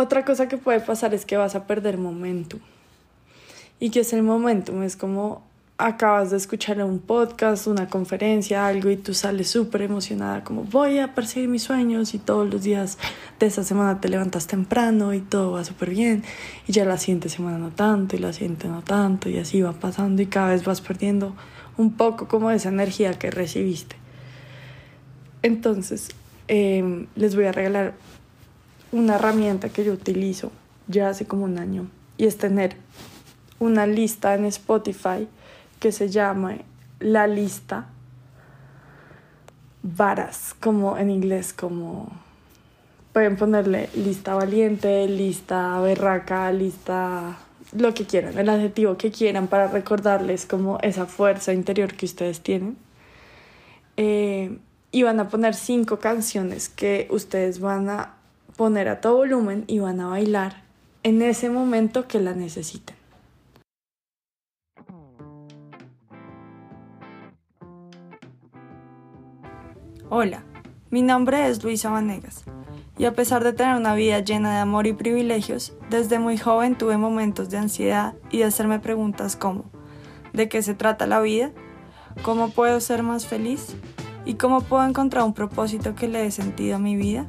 Otra cosa que puede pasar es que vas a perder momentum. ¿Y que es el momentum? Es como acabas de escuchar un podcast, una conferencia, algo y tú sales súper emocionada como voy a perseguir mis sueños y todos los días de esa semana te levantas temprano y todo va súper bien y ya la siguiente semana no tanto y la siguiente no tanto y así va pasando y cada vez vas perdiendo un poco como esa energía que recibiste. Entonces, em, les voy a regalar una herramienta que yo utilizo ya hace como un año y es tener una lista en Spotify que se llama La Lista Varas, como en inglés, como pueden ponerle lista valiente, lista berraca, lista lo que quieran, el adjetivo que quieran para recordarles como esa fuerza interior que ustedes tienen. Eh, y van a poner cinco canciones que ustedes van a poner a todo volumen y van a bailar en ese momento que la necesiten. Hola, mi nombre es Luisa Vanegas y a pesar de tener una vida llena de amor y privilegios, desde muy joven tuve momentos de ansiedad y de hacerme preguntas como ¿de qué se trata la vida? ¿Cómo puedo ser más feliz? ¿Y cómo puedo encontrar un propósito que le dé sentido a mi vida?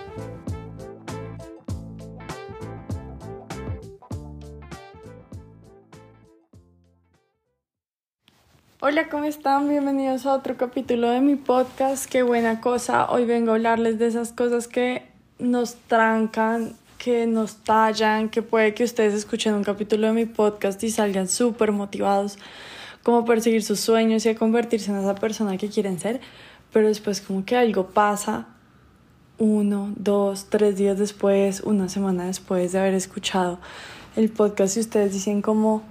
Hola, ¿cómo están? Bienvenidos a otro capítulo de mi podcast. Qué buena cosa. Hoy vengo a hablarles de esas cosas que nos trancan que nos tallan, que puede que ustedes escuchen un capítulo de mi podcast y salgan súper motivados como perseguir sus sueños y a convertirse en esa persona que quieren ser, pero después como que algo pasa uno, dos, tres días después, una semana después de haber escuchado el podcast y ustedes dicen como,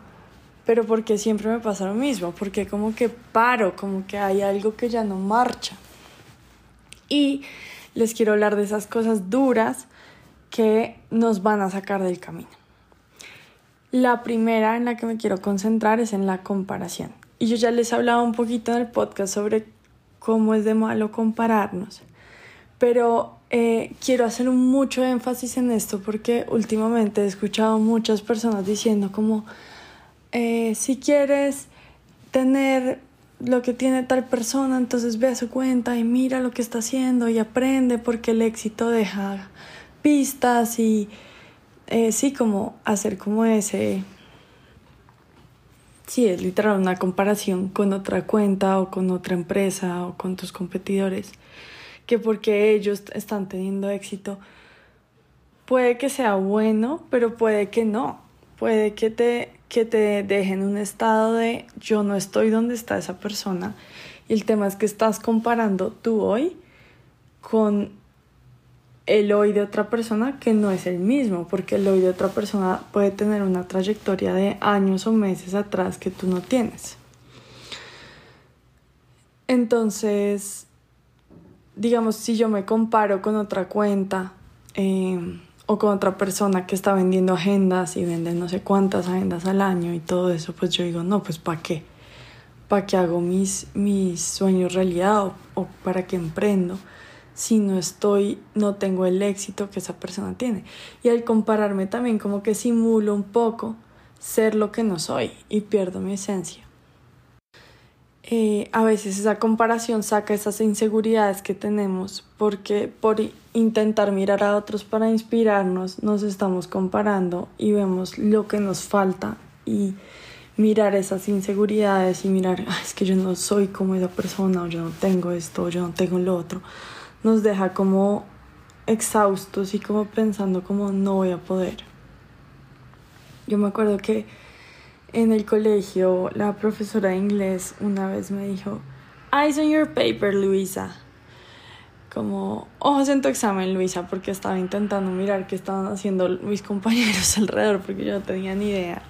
pero ¿por qué siempre me pasa lo mismo? Porque como que paro, como que hay algo que ya no marcha. Y les quiero hablar de esas cosas duras que nos van a sacar del camino. La primera en la que me quiero concentrar es en la comparación. Y yo ya les he hablado un poquito en el podcast sobre cómo es de malo compararnos. Pero eh, quiero hacer mucho énfasis en esto porque últimamente he escuchado muchas personas diciendo como, eh, si quieres tener lo que tiene tal persona, entonces ve a su cuenta y mira lo que está haciendo y aprende porque el éxito deja pistas y eh, sí, como hacer como ese... Sí, es literal una comparación con otra cuenta o con otra empresa o con tus competidores, que porque ellos están teniendo éxito, puede que sea bueno, pero puede que no. Puede que te, que te dejen un estado de yo no estoy donde está esa persona. Y el tema es que estás comparando tú hoy con el hoy de otra persona que no es el mismo, porque el hoy de otra persona puede tener una trayectoria de años o meses atrás que tú no tienes. Entonces, digamos, si yo me comparo con otra cuenta em, o con otra persona que está vendiendo agendas y vende no sé cuántas agendas al año y todo eso, pues yo digo, no, pues ¿para qué? ¿Para qué hago mis, mis sueños realidad o, o para qué emprendo? si no estoy, no tengo el éxito que esa persona tiene. Y al compararme también como que simulo un poco ser lo que no soy y pierdo mi esencia. Eh, a veces esa comparación saca esas inseguridades que tenemos porque por intentar mirar a otros para inspirarnos nos estamos comparando y vemos lo que nos falta y mirar esas inseguridades y mirar, es que yo no soy como esa persona o yo no tengo esto o yo no tengo lo otro nos deja como exhaustos y como pensando como no voy a poder. Yo me acuerdo que en el colegio la profesora de inglés una vez me dijo, Eyes on your paper, Luisa. Como ojos en tu examen, Luisa, porque estaba intentando mirar qué estaban haciendo mis compañeros alrededor, porque yo no tenía ni idea.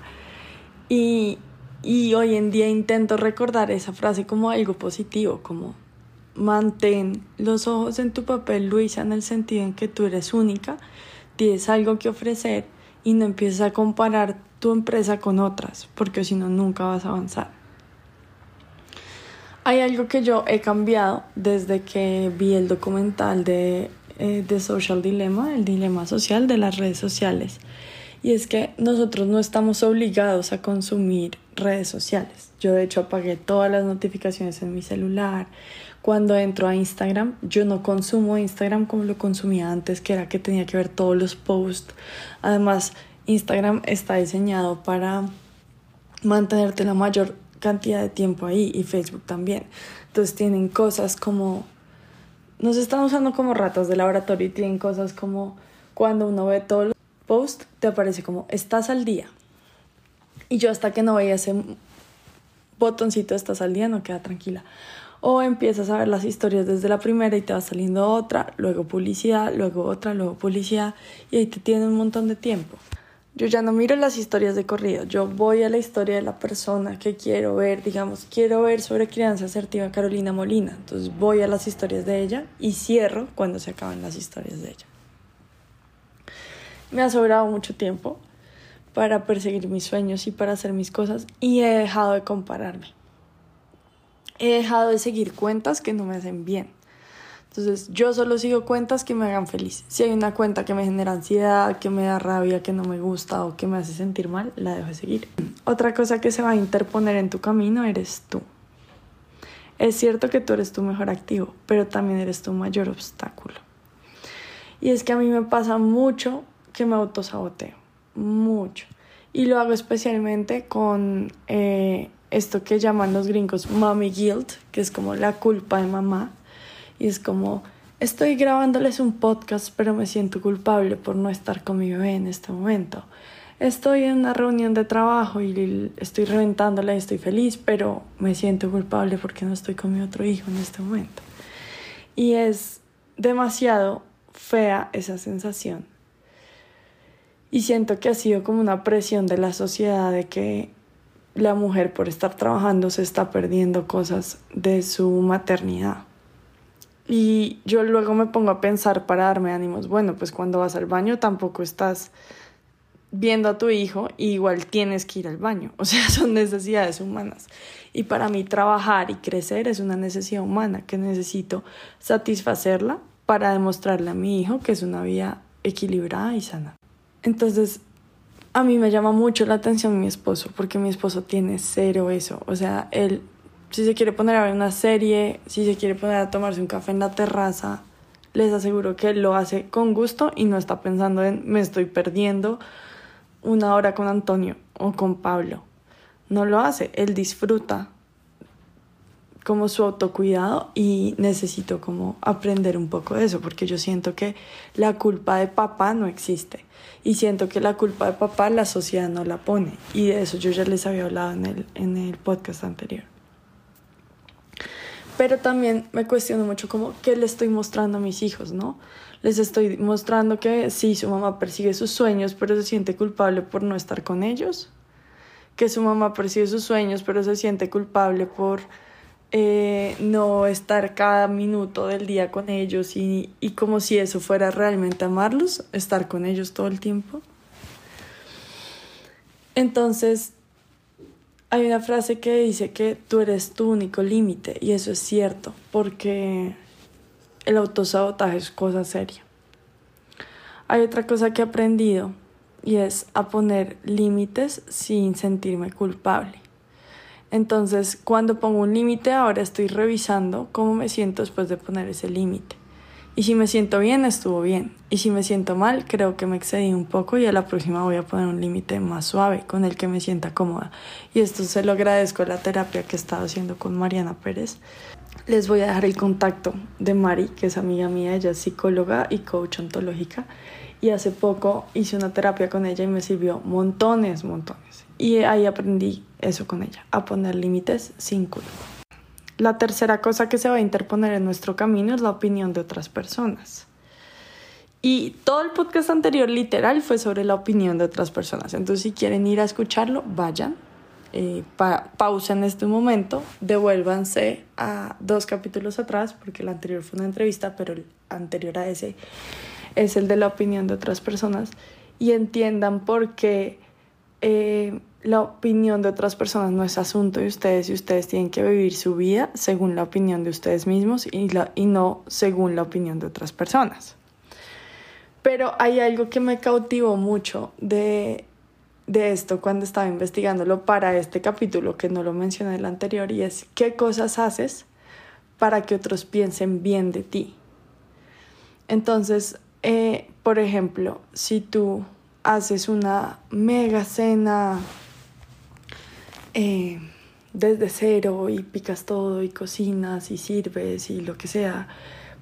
Y Y hoy en día intento recordar esa frase como algo positivo, como mantén los ojos en tu papel, Luisa, en el sentido en que tú eres única, tienes algo que ofrecer y no empieces a comparar tu empresa con otras, porque si no, nunca vas a avanzar. Hay algo que yo he cambiado desde que vi el documental de, eh, de Social Dilemma, el dilema social de las redes sociales, y es que nosotros no estamos obligados a consumir redes sociales. Yo de hecho apagué todas las notificaciones en mi celular, cuando entro a Instagram, yo no consumo Instagram como lo consumía antes, que era que tenía que ver todos los posts. Además, Instagram está diseñado para mantenerte la mayor cantidad de tiempo ahí y Facebook también. Entonces tienen cosas como, nos están usando como ratas de laboratorio y tienen cosas como cuando uno ve todos los posts, te aparece como, estás al día. Y yo hasta que no veía ese botoncito, estás al día, no queda tranquila o empiezas a ver las historias desde la primera y te va saliendo otra, luego publicidad, luego otra, luego publicidad y ahí te tiene un montón de tiempo. Yo ya no miro las historias de corrido, yo voy a la historia de la persona que quiero ver, digamos, quiero ver sobre crianza asertiva Carolina Molina, entonces voy a las historias de ella y cierro cuando se acaban las historias de ella. Me ha sobrado mucho tiempo para perseguir mis sueños y para hacer mis cosas y he dejado de compararme he dejado de seguir cuentas que no me hacen bien. Entonces yo solo sigo cuentas que me hagan feliz. Si hay una cuenta que me genera ansiedad, que me da rabia, que no me gusta o que me hace sentir mal, la dejo de seguir. Otra cosa que se va a interponer en tu camino eres tú. Es cierto que tú eres tu mejor activo, pero también eres tu mayor obstáculo. Y es que a mí me pasa mucho que me autosaboteo, mucho. Y lo hago especialmente con eh, esto que llaman los gringos mommy guilt, que es como la culpa de mamá. Y es como, estoy grabándoles un podcast, pero me siento culpable por no estar con mi bebé en este momento. Estoy en una reunión de trabajo y estoy reventándola y estoy feliz, pero me siento culpable porque no estoy con mi otro hijo en este momento. Y es demasiado fea esa sensación. Y siento que ha sido como una presión de la sociedad de que la mujer por estar trabajando se está perdiendo cosas de su maternidad. Y yo luego me pongo a pensar para darme ánimos, bueno, pues cuando vas al baño tampoco estás viendo a tu hijo igual tienes que ir al baño, o sea, son necesidades humanas. Y para mí trabajar y crecer es una necesidad humana que necesito satisfacerla para demostrarle a mi hijo que es una vida equilibrada y sana. Entonces, a mí me llama mucho la atención mi esposo, porque mi esposo tiene cero eso. O sea, él, si se quiere poner a ver una serie, si se quiere poner a tomarse un café en la terraza, les aseguro que él lo hace con gusto y no está pensando en me estoy perdiendo una hora con Antonio o con Pablo. No lo hace, él disfruta como su autocuidado y necesito como aprender un poco de eso porque yo siento que la culpa de papá no existe y siento que la culpa de papá la sociedad no la pone y de eso yo ya les había hablado en el, en el podcast anterior. Pero también me cuestiono mucho como qué le estoy mostrando a mis hijos, ¿no? Les estoy mostrando que sí, su mamá persigue sus sueños, pero se siente culpable por no estar con ellos. Que su mamá persigue sus sueños, pero se siente culpable por eh, no estar cada minuto del día con ellos y, y como si eso fuera realmente amarlos, estar con ellos todo el tiempo. Entonces, hay una frase que dice que tú eres tu único límite y eso es cierto, porque el autosabotaje es cosa seria. Hay otra cosa que he aprendido y es a poner límites sin sentirme culpable. Entonces, cuando pongo un límite, ahora estoy revisando cómo me siento después de poner ese límite. Y si me siento bien, estuvo bien. Y si me siento mal, creo que me excedí un poco y a la próxima voy a poner un límite más suave con el que me sienta cómoda. Y esto se lo agradezco a la terapia que he estado haciendo con Mariana Pérez. Les voy a dejar el contacto de Mari, que es amiga mía, ella es psicóloga y coach ontológica. Y hace poco hice una terapia con ella y me sirvió montones, montones. Y ahí aprendí eso con ella, a poner límites sin culpa. La tercera cosa que se va a interponer en nuestro camino es la opinión de otras personas. Y todo el podcast anterior literal fue sobre la opinión de otras personas. Entonces si quieren ir a escucharlo, vayan. eh, pausa en este momento, devuélvanse a dos capítulos atrás, porque el anterior fue una entrevista, pero el anterior a ese es el de la opinión de otras personas, y entiendan por qué eh, la opinión de otras personas no es asunto de ustedes y ustedes tienen que vivir su vida según la opinión de ustedes mismos y, la, y no según la opinión de otras personas. Pero hay algo que me cautivó mucho de, de esto cuando estaba investigándolo para este capítulo, que no lo mencioné en el anterior, y es qué cosas haces para que otros piensen bien de ti. Entonces, eh, por ejemplo, si tú haces una mega cena eh, desde cero y picas todo y cocinas y sirves y lo que sea,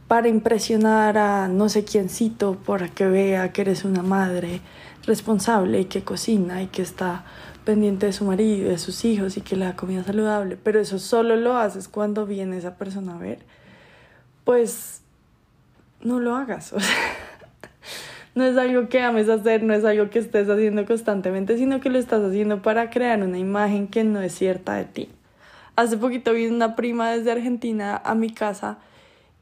para impresionar a no sé quiéncito para que vea que eres una madre responsable y que cocina y que está pendiente de su marido y de sus hijos y que le da comida saludable, pero eso solo lo haces cuando viene esa persona a ver, pues no lo hagas. no es algo que ames hacer, no es algo que estés haciendo constantemente, sino que lo estás haciendo para crear una imagen que no es cierta de ti. Hace poquito vi una prima desde Argentina a mi casa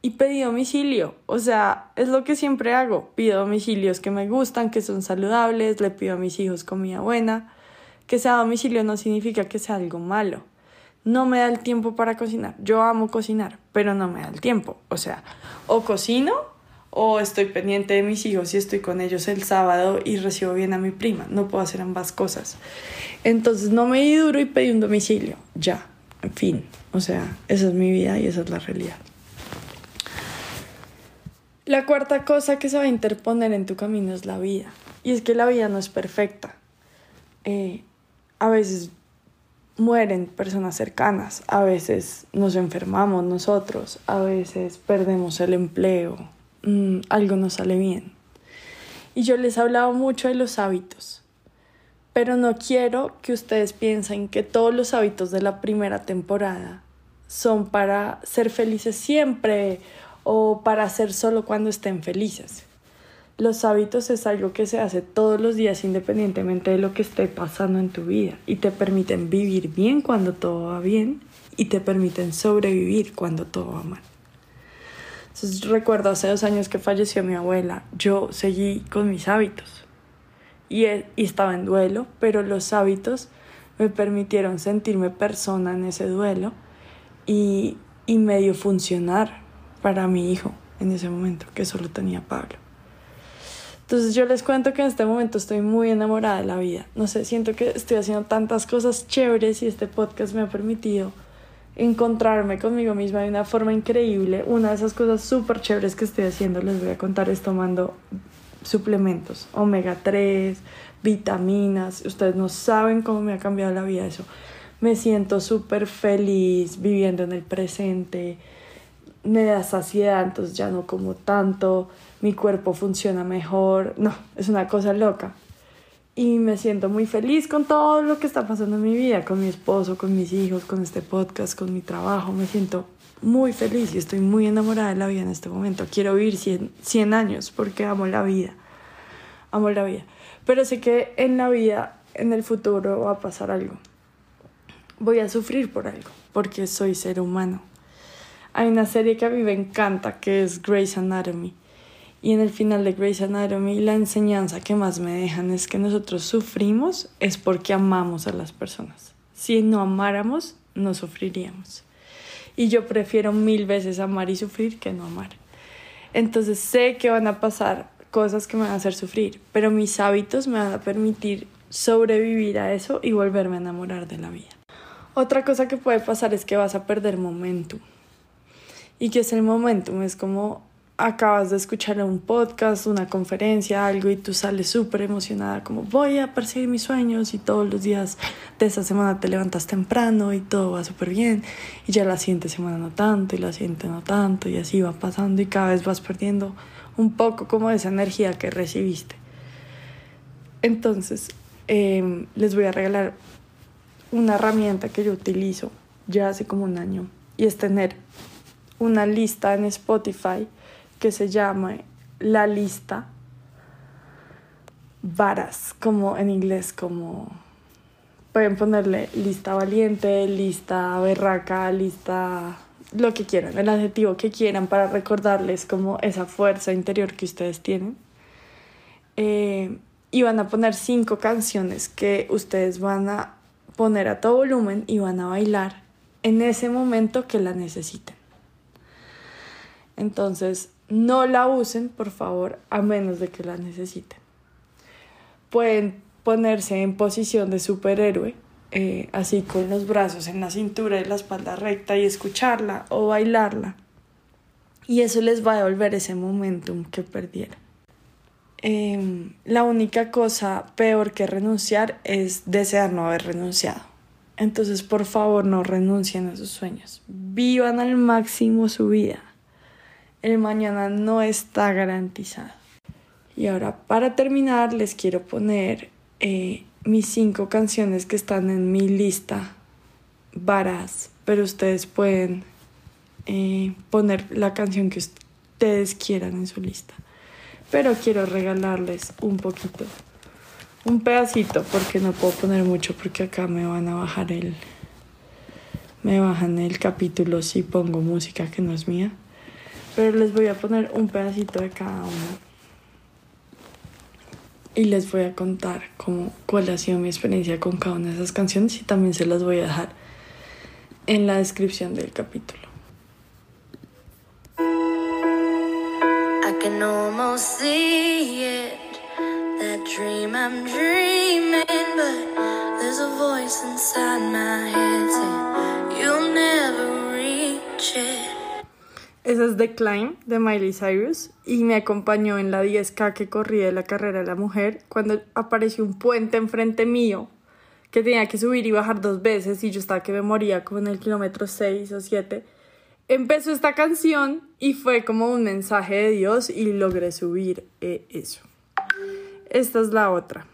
y pedí domicilio. O sea, es lo que siempre hago. Pido domicilios que me gustan, que son saludables, le pido a mis hijos comida buena. Que sea domicilio no significa que sea algo malo. No me da el tiempo para cocinar. Yo amo cocinar, pero no me da el tiempo. O sea, o cocino o estoy pendiente de mis hijos y estoy con ellos el sábado y recibo bien a mi prima. No puedo hacer ambas cosas. Entonces no me di duro y pedí un domicilio. Ya, en fin. O sea, esa es mi vida y esa es la realidad. La cuarta cosa que se va a interponer en tu camino es la vida. Y es que la vida no es perfecta. Eh, a veces mueren personas cercanas, a veces nos enfermamos nosotros, a veces perdemos el empleo, mm, algo no sale bien. Y yo les he hablado mucho de los hábitos, pero no quiero que ustedes piensen que todos los hábitos de la primera temporada son para ser felices siempre o para hacer solo cuando estén felices. Los hábitos es algo que se hace todos los días independientemente de lo que esté pasando en tu vida y te permiten vivir bien cuando todo va bien y te permiten sobrevivir cuando todo va mal. Entonces recuerdo hace dos años que falleció mi abuela, yo seguí con mis hábitos y, y estaba en duelo, pero los hábitos me permitieron sentirme persona en ese duelo y, y medio funcionar para mi hijo en ese momento, que solo tenía Pablo. Entonces yo les cuento que en este momento estoy muy enamorada de la vida. No sé, siento que estoy haciendo tantas cosas chéveres y este podcast me ha permitido encontrarme conmigo misma de una forma increíble. Una de esas cosas súper chéveres que estoy haciendo, les voy a contar, es tomando suplementos, omega 3, vitaminas. Ustedes no saben cómo me ha cambiado la vida eso. Me siento súper feliz viviendo en el presente me da saciedad, entonces ya no como tanto, mi cuerpo funciona mejor, no, es una cosa loca. Y me siento muy feliz con todo lo que está pasando en mi vida, con mi esposo, con mis hijos, con este podcast, con mi trabajo, me siento muy feliz y estoy muy enamorada de la vida en este momento. Quiero vivir 100, 100 años porque amo la vida, amo la vida. Pero sé que en la vida, en el futuro va a pasar algo. Voy a sufrir por algo, porque soy ser humano hay una serie que a mí me encanta que es Grey's Anatomy. Y en el final de Grey's Anatomy la enseñanza que más me dejan es que nosotros sufrimos es porque amamos a las personas. Si no amáramos, no sufriríamos. Y yo prefiero mil veces amar y sufrir que no amar. Entonces sé que van a pasar cosas que me van a hacer sufrir, pero mis hábitos me van a permitir sobrevivir a eso y volverme a enamorar de la vida. Otra cosa que puede pasar es que vas a perder momentum y que es el momento, es como acabas de escuchar un podcast, una conferencia, algo y tú sales súper emocionada como voy a perseguir mis sueños y todos los días de esa semana te levantas temprano y todo va súper bien y ya la siguiente semana no tanto y la siguiente no tanto y así va pasando y cada vez vas perdiendo un poco como esa energía que recibiste. Entonces, em, les voy a regalar una herramienta que yo utilizo ya hace como un año y es tener una lista en Spotify que se llama La Lista Varas, como en inglés, como pueden ponerle lista valiente, lista berraca, lista lo que quieran, el adjetivo que quieran para recordarles como esa fuerza interior que ustedes tienen. Eh, y van a poner cinco canciones que ustedes van a poner a todo volumen y van a bailar en ese momento que la necesiten. Entonces, no la usen, por favor, a menos de que la necesiten. Pueden ponerse en posición de superhéroe, eh, así con los brazos en la cintura y la espalda recta y escucharla o bailarla. Y eso les va a devolver ese momentum que perdieron. Em, la única cosa peor que renunciar es desear no haber renunciado. Entonces, por favor, no renuncien a sus sueños. Vivan al máximo su vida. El mañana no está garantizado. Y ahora, para terminar, les quiero poner eh, mis cinco canciones que están en mi lista varas, pero ustedes pueden eh, poner la canción que ustedes quieran en su lista. Pero quiero regalarles un poquito, un pedacito, porque no puedo poner mucho porque acá me van a bajar el, me bajan el capítulo si pongo música que no es mía. Pero les voy a poner un pedacito de cada uno y les voy a contar cómo, cuál ha sido mi experiencia con cada una de esas canciones y también se las voy a dejar en la descripción del capítulo. I can almost see it, that dream I'm dreaming, but there's a voice inside my head Esa es The Climb de Miley Cyrus y me acompañó en la 10K que corría de la carrera de la mujer cuando apareció un puente enfrente mío que tenía que subir y bajar dos veces y yo estaba que me moría como en el kilómetro 6 o 7. Empezó esta canción y fue como un mensaje de Dios y logré subir eh, eso. Esta es la otra.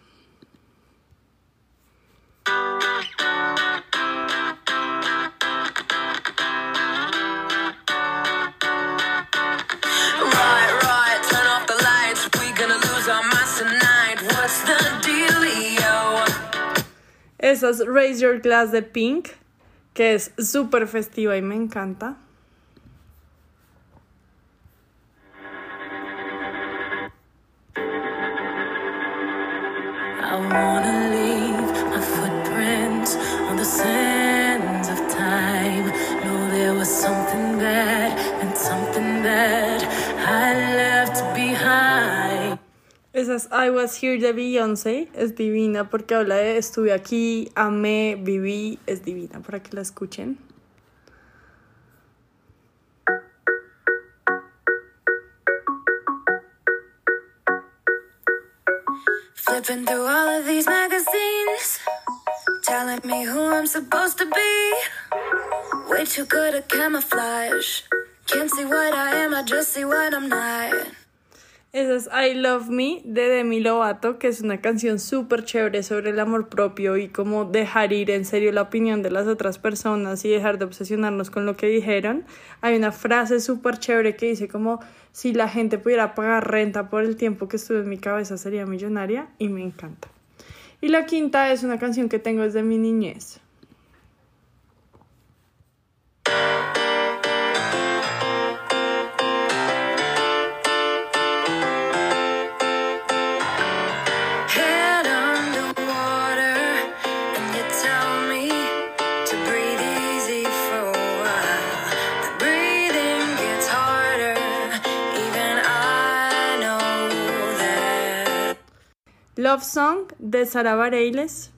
Esa es Raise Your Glass de Pink, que es súper festiva y me encanta. I Was Here de Beyoncé, es divina porque habla de estuve aquí, amé, viví, es divina para que la escuchen. Flipping through all of these magazines, telling me who I'm supposed to be. Way too good at camouflage. Can't see what I am, I just see what I'm not. Esa es I Love Me de Demi Lovato, que es una canción súper chévere sobre el amor propio y cómo dejar ir en serio la opinión de las otras personas y dejar de obsesionarnos con lo que dijeron. Hay una frase súper chévere que dice como si la gente pudiera pagar renta por el tiempo que estuve en mi cabeza sería millonaria y me encanta. Y la quinta es una canción que tengo desde mi niñez. Love Song de Sara Bareilles.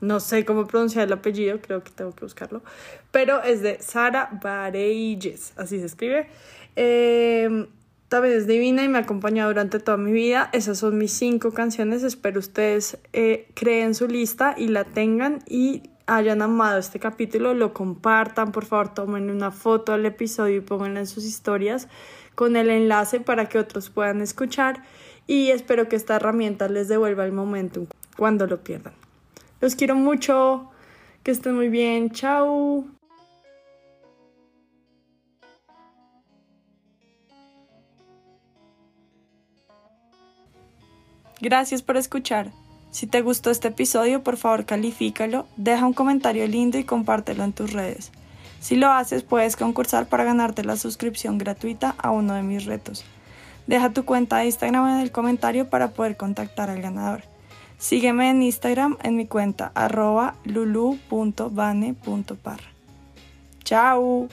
No sé cómo pronunciar el apellido, creo que tengo que buscarlo. Pero es de Sara Bareilles, así se escribe. Em, también es divina y me ha durante toda mi vida. Esas son mis cinco canciones. Espero ustedes eh, creen su lista y la tengan y hayan amado este capítulo. Lo compartan, por favor, tomen una foto del episodio y pónganla en sus historias con el enlace para que otros puedan escuchar y espero que esta herramienta les devuelva el momento cuando lo pierdan. Los quiero mucho, que estén muy bien, chao. Gracias por escuchar. Si te gustó este episodio, por favor califícalo, deja un comentario lindo y compártelo en tus redes. Si lo haces, puedes concursar para ganarte la suscripción gratuita a uno de mis retos. Deja tu cuenta de Instagram en el comentario para poder contactar al ganador. Sígueme en Instagram en mi cuenta arroba lulu.bane.par. ¡Chao!